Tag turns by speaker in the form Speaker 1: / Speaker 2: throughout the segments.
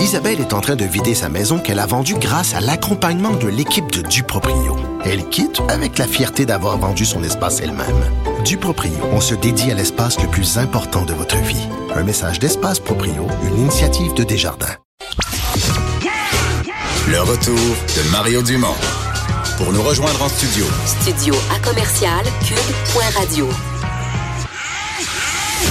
Speaker 1: Isabelle est en train de vider sa maison qu'elle a vendue grâce à l'accompagnement de l'équipe de Duproprio. Elle quitte avec la fierté d'avoir vendu son espace elle-même. Duproprio, on se dédie à l'espace le plus important de votre vie. Un message d'Espace Proprio, une initiative de Desjardins.
Speaker 2: Le retour de Mario Dumont. Pour nous rejoindre en studio.
Speaker 3: Studio à commercial cube.radio.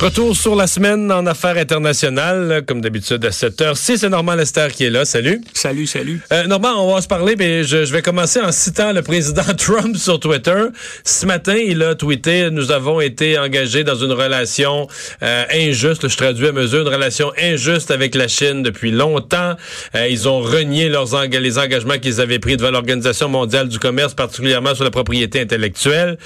Speaker 4: Retour sur la semaine en affaires internationales, comme d'habitude à 7 h Si c'est Normand Lester qui est là. Salut.
Speaker 5: Salut, salut.
Speaker 4: Euh, Normand, on va se parler, mais je, je, vais commencer en citant le président Trump sur Twitter. Ce matin, il a tweeté Nous avons été engagés dans une relation euh, injuste. Je traduis à mesure une relation injuste avec la Chine depuis longtemps. Euh, ils ont renié leurs eng les engagements qu'ils avaient pris devant l'Organisation mondiale du commerce, particulièrement sur la propriété intellectuelle.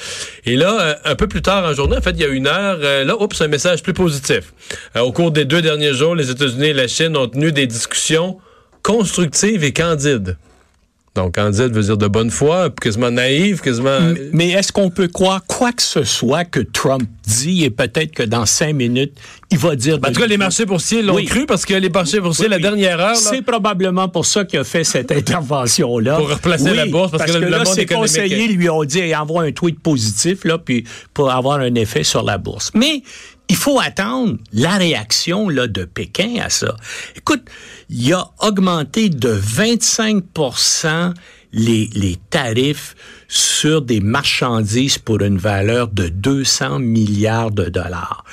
Speaker 4: Et là, euh, un peu plus tard en journée, en fait, il y a une heure, euh, là, oups, un message plus positif. Euh, au cours des deux derniers jours, les États-Unis et la Chine ont tenu des discussions constructives et candides. Donc, candide veut dire de bonne foi, quasiment naïve, quasiment...
Speaker 5: Mais est-ce qu'on peut croire quoi que ce soit que Trump dit et peut-être que dans cinq minutes, il va dire...
Speaker 4: Ben, en tout cas, les marchés boursiers l'ont oui. cru parce que les marchés boursiers, oui, la dernière heure...
Speaker 5: C'est probablement pour ça qu'il a fait cette intervention-là.
Speaker 4: Pour replacer la bourse parce,
Speaker 5: parce
Speaker 4: que,
Speaker 5: que,
Speaker 4: le,
Speaker 5: là,
Speaker 4: monde
Speaker 5: ses
Speaker 4: économique...
Speaker 5: conseillers lui ont dit envoie un tweet positif là, puis pour avoir un effet sur la bourse. Mais il faut attendre la réaction là, de Pékin à ça. Écoute, il a augmenté de 25 les, les tarifs sur des marchandises pour une valeur de 200 milliards de dollars.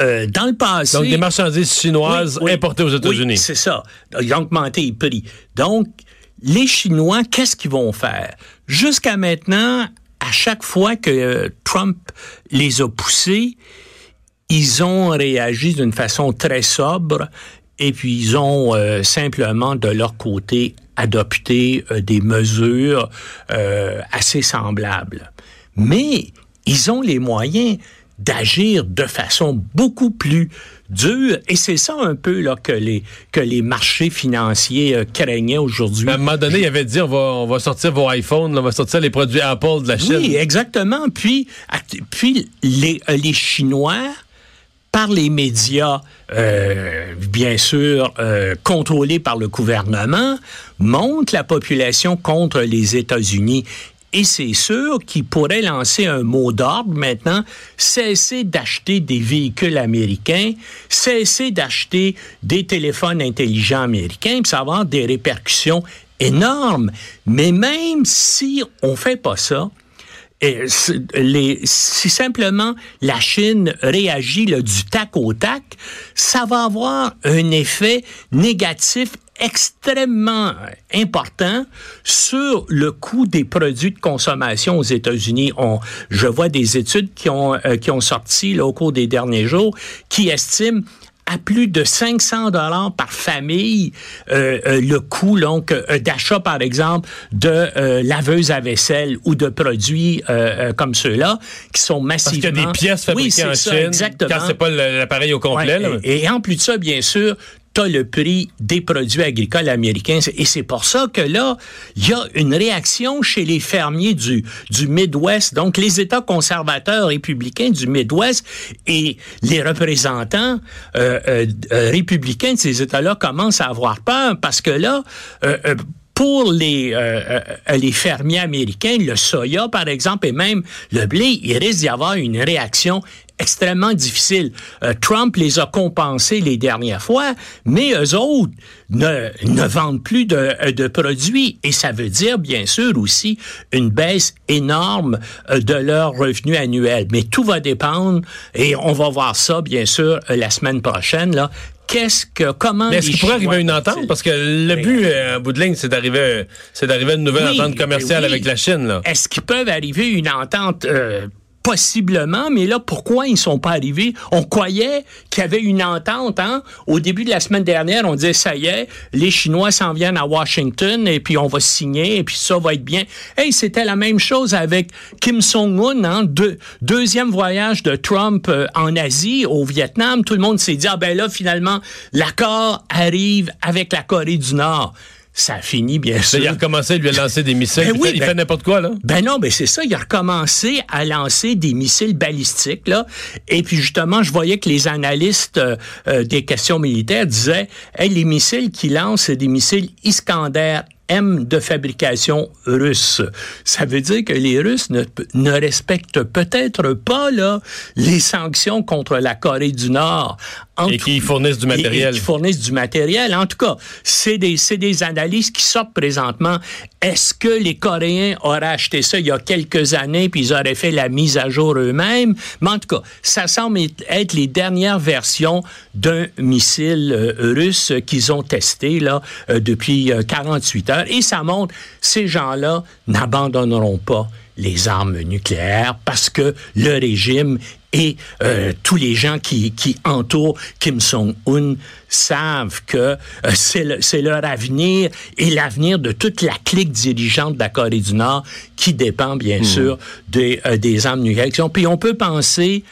Speaker 5: Euh, dans le passé...
Speaker 4: Donc, des marchandises chinoises
Speaker 5: oui, oui,
Speaker 4: importées aux États-Unis.
Speaker 5: Oui, c'est ça. Ils ont augmenté les prix. Donc, les Chinois, qu'est-ce qu'ils vont faire? Jusqu'à maintenant, à chaque fois que Trump les a poussés, ils ont réagi d'une façon très sobre et puis ils ont euh, simplement de leur côté adopté euh, des mesures euh, assez semblables. Mais ils ont les moyens d'agir de façon beaucoup plus dure et c'est ça un peu là que les que les marchés financiers euh, craignaient aujourd'hui.
Speaker 4: À un moment donné, il avait dit on va on va sortir vos iPhones, on va sortir les produits Apple de la Chine.
Speaker 5: Oui, exactement. Puis puis les les Chinois par les médias, euh, bien sûr, euh, contrôlés par le gouvernement, montent la population contre les États-Unis. Et c'est sûr qu'il pourrait lancer un mot d'ordre maintenant, cesser d'acheter des véhicules américains, cesser d'acheter des téléphones intelligents américains, ça va avoir des répercussions énormes. Mais même si on fait pas ça, si simplement la Chine réagit du tac au tac, ça va avoir un effet négatif extrêmement important sur le coût des produits de consommation aux États-Unis. Je vois des études qui ont, euh, qui ont sorti au cours des derniers jours qui estiment à plus de 500 dollars par famille euh, euh, le coût donc euh, d'achat par exemple de laveuses à vaisselle ou de produits comme ceux-là qui sont massivement
Speaker 4: Parce qu'il y a des pièces fabriquées
Speaker 5: oui,
Speaker 4: en
Speaker 5: ça,
Speaker 4: Chine
Speaker 5: exactement.
Speaker 4: quand c'est pas l'appareil au complet.
Speaker 5: Ouais, et, et en plus de ça bien sûr tu as le prix des produits agricoles américains. Et c'est pour ça que là, il y a une réaction chez les fermiers du, du Midwest, donc les États conservateurs républicains du Midwest et les représentants euh, euh, républicains de ces États-là commencent à avoir peur parce que là, euh, pour les, euh, les fermiers américains, le soya, par exemple, et même le blé, il risque d'y avoir une réaction extrêmement difficile. Euh, Trump les a compensés les dernières fois, mais eux autres ne, ne vendent plus de, de, produits. Et ça veut dire, bien sûr, aussi une baisse énorme euh, de leurs revenus annuels. Mais tout va dépendre, et on va voir ça, bien sûr, la semaine prochaine, là, qu'est-ce que comment
Speaker 4: Mais est-ce qu'il pourrait arriver à une entente? parce que le but euh, à bout de ligne c'est d'arriver c'est d'arriver à une nouvelle
Speaker 5: oui,
Speaker 4: entente commerciale
Speaker 5: oui.
Speaker 4: avec la Chine là.
Speaker 5: Est-ce qu'ils peuvent arriver à une entente euh, Possiblement, mais là, pourquoi ils sont pas arrivés? On croyait qu'il y avait une entente, hein? Au début de la semaine dernière, on disait, ça y est, les Chinois s'en viennent à Washington et puis on va signer et puis ça va être bien. Hey, c'était la même chose avec Kim Jong-un, hein? Deux, deuxième voyage de Trump euh, en Asie, au Vietnam. Tout le monde s'est dit, ah ben là, finalement, l'accord arrive avec la Corée du Nord. Ça a fini, bien sûr.
Speaker 4: il a recommencé à lui lancer des missiles.
Speaker 5: Ben
Speaker 4: il
Speaker 5: oui,
Speaker 4: il
Speaker 5: ben-
Speaker 4: fait n'importe quoi, là.
Speaker 5: Ben non, ben c'est ça. Il a recommencé à lancer des missiles balistiques là. Et puis justement, je voyais que les analystes euh, euh, des questions militaires disaient, hey, les missiles qu'il lance, c'est des missiles Iskander M de fabrication russe. Ça veut dire que les Russes ne, ne respectent peut-être pas là les sanctions contre la Corée du Nord. En
Speaker 4: Et qui fournissent du
Speaker 5: et- et
Speaker 4: matériel.
Speaker 5: qui fournissent du matériel. En tout cas, c'est des, des analyses qui sortent présentement. Est-ce que les Coréens auraient acheté ça il y a quelques années puis ils auraient fait la mise à jour eux-mêmes? Mais en tout cas, ça semble être les dernières versions d'un missile euh, russe qu'ils ont testé là, euh, depuis euh, 48 heures. Et ça montre, ces gens-là n'abandonneront pas les armes nucléaires parce que le régime et euh, tous les gens qui, qui entourent Kim Jong-un savent que euh, c'est le- c'est leur avenir et l'avenir de toute la clique dirigeante de la Corée du Nord qui dépend bien sûr des, euh, des armes nucléaires. Puis on peut penser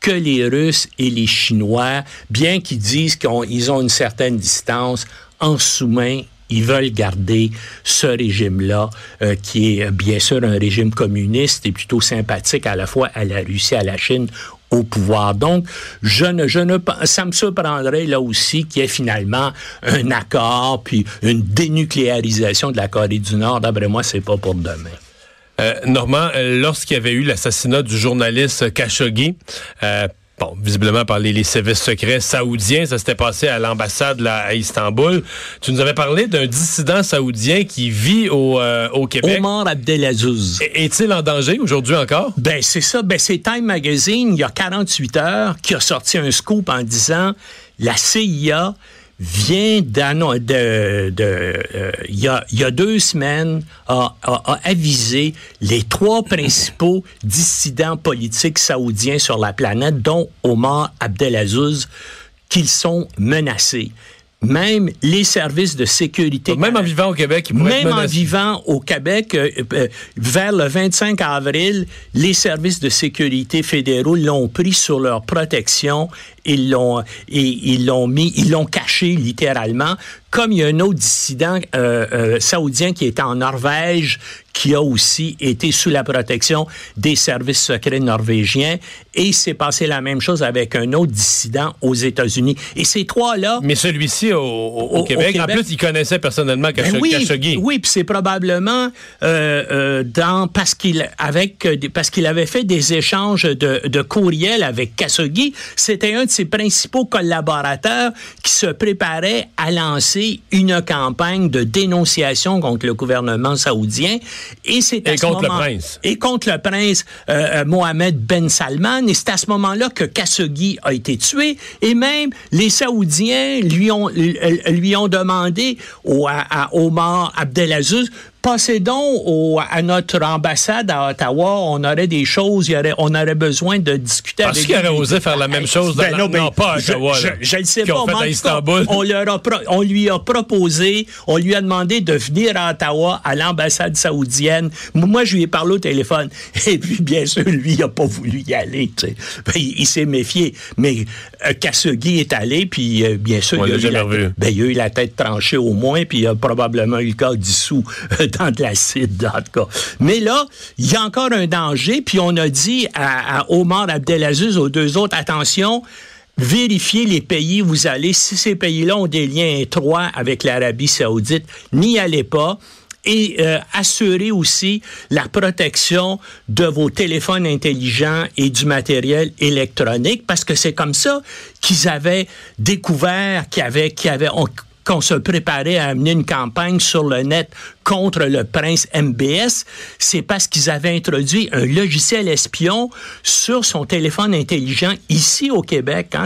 Speaker 5: que les Russes et les Chinois, bien qu'ils disent qu'ils ont, ils ont une certaine distance, en sous-main, ils veulent garder ce régime-là, euh, qui est euh, bien sûr un régime communiste et plutôt sympathique à la fois à la Russie, à la Chine, au pouvoir. Donc, je ne, je ne, ça me surprendrait là aussi qu'il y ait finalement un accord puis une dénucléarisation de la Corée du Nord. D'après moi, c'est pas pour demain.
Speaker 4: Euh, Normand, euh, lorsqu'il y avait eu l'assassinat du journaliste Khashoggi, bon, visiblement par les, les services secrets saoudiens, ça s'était passé à l'ambassade là, à Istanbul. Tu nous avais parlé d'un dissident saoudien qui vit au, euh, au Québec.
Speaker 5: Omar Abdelaziz.
Speaker 4: Est- Est-il en danger aujourd'hui encore?
Speaker 5: Ben, c'est ça. Ben, c'est Time Magazine, il y a 48 heures, qui a sorti un scoop en disant la CIA vient d'annon- de, de, euh, il, y a, il y a deux semaines, a, a- a avisé les trois principaux dissidents politiques saoudiens sur la planète, dont Omar Abdelaziz, qu'ils sont menacés. Même les services de sécurité.
Speaker 4: Même en vivant au Québec, être
Speaker 5: Même en vivant au Québec, euh, euh, vers le 25 avril, les services de sécurité fédéraux l'ont pris sur leur protection. Ils l'ont, ils l'ont mis, ils l'ont caché littéralement. Comme il y a un autre dissident euh, euh, saoudien qui était en Norvège, qui a aussi été sous la protection des services secrets norvégiens. Et il s'est passé la même chose avec un autre dissident aux États-Unis. Et ces trois-là,
Speaker 4: Mais celui-ci au, au- au
Speaker 5: Au- au
Speaker 4: Québec, en plus, il connaissait personnellement
Speaker 5: ben
Speaker 4: Khashoggi.
Speaker 5: oui,
Speaker 4: Khashoggi.
Speaker 5: oui, puis c'est probablement euh, dans parce qu'il avec parce qu'il avait fait des échanges de, de courriels avec Khashoggi. C'était un de ses principaux collaborateurs qui se préparait à lancer une campagne de dénonciation contre le gouvernement saoudien. Et c'est
Speaker 4: Et contre le prince.
Speaker 5: et contre le prince euh, euh, Mohamed Ben Salman. Et c'est à ce moment-là que Khashoggi a été tué. Et même les Saoudiens lui ont, lui ont demandé au, à, à Omar Abdelaziz passez donc au- à notre ambassade à Ottawa, on aurait des choses, il y aurait, on aurait besoin de discuter
Speaker 4: Penses
Speaker 5: avec
Speaker 4: qu'il aurait osé faire la même chose dans
Speaker 5: Ben
Speaker 4: la-
Speaker 5: non, ben,
Speaker 4: non, pas à Ottawa,
Speaker 5: Je, le sais pas,
Speaker 4: fait
Speaker 5: cas, on, leur a pro- on lui a proposé, on lui a demandé de venir à Ottawa, à l'ambassade saoudienne. Moi, je lui ai parlé au téléphone. Et puis, bien sûr, lui, il n'a pas voulu y aller. Ben, il il s'est méfié. Mais euh, Khashoggi est allé, puis euh, bien sûr, il, a eu la, ben, il a eu la tête tranchée au moins, puis il a probablement eu le corps dissous euh, dans de l'acide, en tout cas. Mais là, il y a encore un danger, puis on a dit à, à Omar Abdelaziz, aux deux autres, attention, vérifiez les pays où vous allez. Si ces pays-là ont des liens étroits avec l'Arabie saoudite, n'y allez pas. Et euh, assurez aussi la protection de vos téléphones intelligents et du matériel électronique, parce que c'est comme ça qu'ils avaient découvert qu'il y avait, qu'il y avait, on- qu'on se préparait à amener une campagne sur le net contre le prince MBS, c'est parce qu'ils avaient introduit un logiciel espion sur son téléphone intelligent ici au Québec. Hein,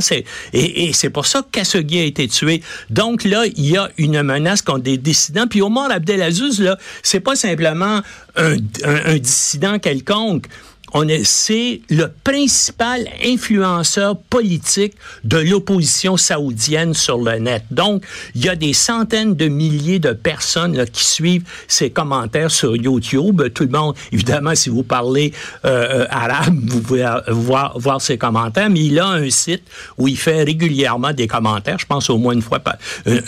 Speaker 5: et, c'est pour ça que Khashoggi a été tué. Donc là, il y a une menace contre des dissidents. Puis Omar Abdelaziz, là, c'est pas simplement un dissident quelconque on est, c'est le principal influenceur politique de l'opposition saoudienne sur le net. Donc, il y a des centaines de milliers de personnes là, qui suivent ses commentaires sur YouTube. Tout le monde, évidemment, si vous parlez euh, euh, arabe, vous pouvez euh, voir, voir ses commentaires, mais il a un site où il fait régulièrement des commentaires, je pense au moins une fois par, euh,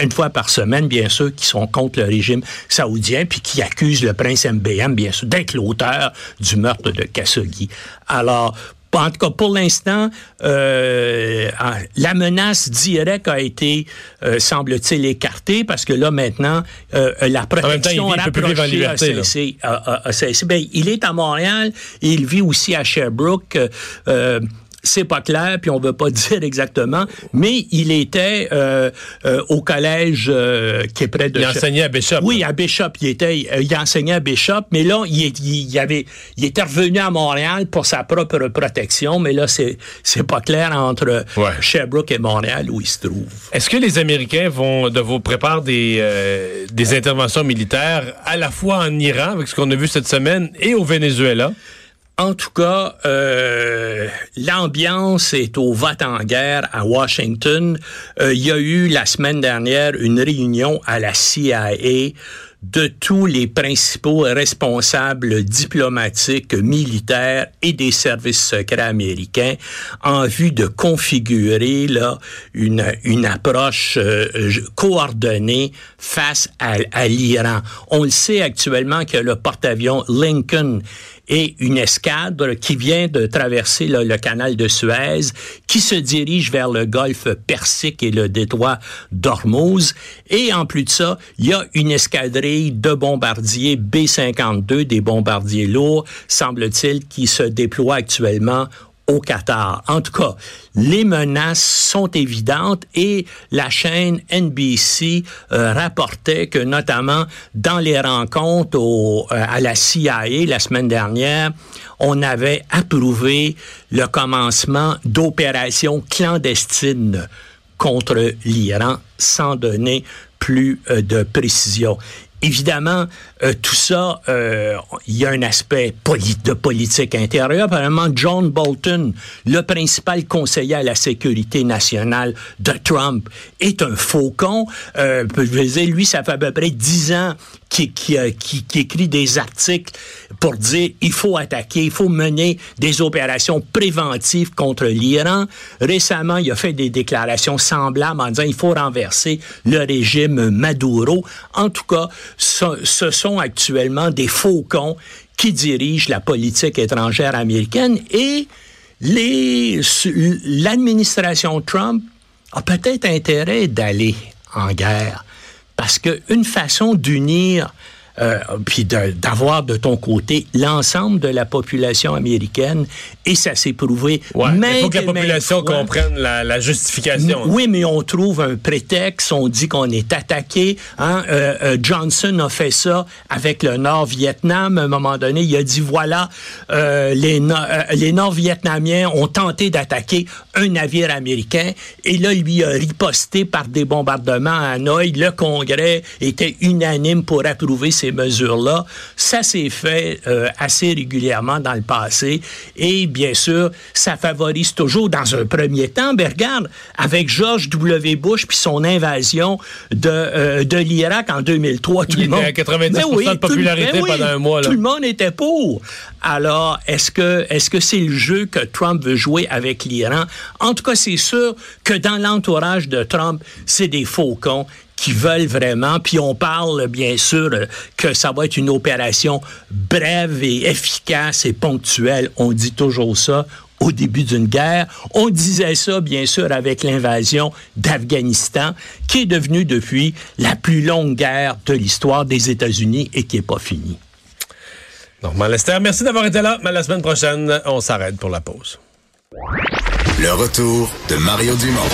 Speaker 5: une fois par semaine, bien sûr, qui sont contre le régime saoudien, puis qui accusent le prince MBM, bien sûr, d'être l'auteur du meurtre de Khashoggi. Alors, en tout cas, pour l'instant, euh, la menace directe a été, euh, semble-t-il, écartée parce que là, maintenant, euh, la protection rapprochée a cessé. A, a, cessé. Ben, il est à Montréal et il vit aussi à Sherbrooke. Euh, c'est pas clair, puis on veut pas dire exactement, mais il était euh, euh, au collège euh, qui est près de...
Speaker 4: Il enseignait à Bishop.
Speaker 5: Oui, à Bishop. Il, était, il enseignait à Bishop, mais là, il, il, avait, il était revenu à Montréal pour sa propre protection, mais là, c'est, c'est pas clair entre Sherbrooke et Montréal où il se trouve.
Speaker 4: Est-ce que les Américains vont de vous préparer des, des interventions militaires à la fois en Iran, avec ce qu'on a vu cette semaine, et au Venezuela?
Speaker 5: En tout cas, euh, l'ambiance est au vote en guerre à Washington. Euh, il y a eu la semaine dernière une réunion à la CIA de tous les principaux responsables diplomatiques, militaires et des services secrets américains en vue de configurer là une, une approche euh, coordonnée face à, à l'Iran. On le sait actuellement que le porte-avions Lincoln et une escadre qui vient de traverser le canal de Suez, qui se dirige vers le golfe Persique et le détroit d'Ormuz. Et en plus de ça, il y a une escadrille de bombardiers B-52, des bombardiers lourds, semble-t-il, qui se déploient actuellement au Qatar. En tout cas, les menaces sont évidentes et la chaîne NBC euh, rapportait que notamment dans les rencontres euh, à la CIA la semaine dernière, on avait approuvé le commencement d'opérations clandestines contre l'Iran sans donner plus euh, de précision. Évidemment, euh, tout ça, euh, il y a un aspect de politique intérieure. Apparemment, John Bolton, le principal conseiller à la sécurité nationale de Trump, est un faucon. Euh, je veux dire, lui, ça fait à peu près dix ans qui, qui, qui, écrit des articles pour dire il faut attaquer, il faut mener des opérations préventives contre l'Iran. Récemment, il a fait des déclarations semblables en disant il faut renverser le régime Maduro. En tout cas, ce, sont actuellement des faucons qui dirigent la politique étrangère américaine et l'administration Trump a peut-être intérêt d'aller en guerre parce qu'une façon d'unir euh, puis d'avoir de, ton côté l'ensemble de la population américaine, et ça s'est prouvé.
Speaker 4: Ouais, il faut que la population comprenne la, justification.
Speaker 5: Oui, mais on trouve un prétexte, on dit qu'on est attaqué. Hein? Euh, euh, Johnson a fait ça avec le Nord-Vietnam. À un moment donné, il a dit, voilà, les, les Nord-Vietnamiens ont tenté d'attaquer un navire américain, et là, lui a riposté par des bombardements à Hanoï. Le Congrès était unanime pour approuver ces mesures-là. Ça s'est fait euh, assez régulièrement dans le passé et bien sûr, ça favorise toujours dans un premier temps. Ben regarde, avec George W. Bush puis son invasion de, euh, de l'Irak en 2003, tout le monde...
Speaker 4: à 90 ben de popularité ben pendant un mois.
Speaker 5: Tout le monde était pour. Alors, est-ce que est-ce que c'est le jeu que Trump veut jouer avec l'Iran? En tout cas, c'est sûr que dans l'entourage de Trump, c'est des faucons qui veulent vraiment, puis on parle bien sûr que ça va être une opération brève et efficace et ponctuelle. On dit toujours ça au début d'une guerre. On disait ça, bien sûr, avec l'invasion d'Afghanistan, qui est devenue depuis la plus longue guerre de l'histoire des États-Unis et qui n'est pas finie.
Speaker 4: Normand Lester, merci d'avoir été là. Mais la semaine prochaine, on s'arrête pour la pause.
Speaker 2: Le retour de Mario Dumont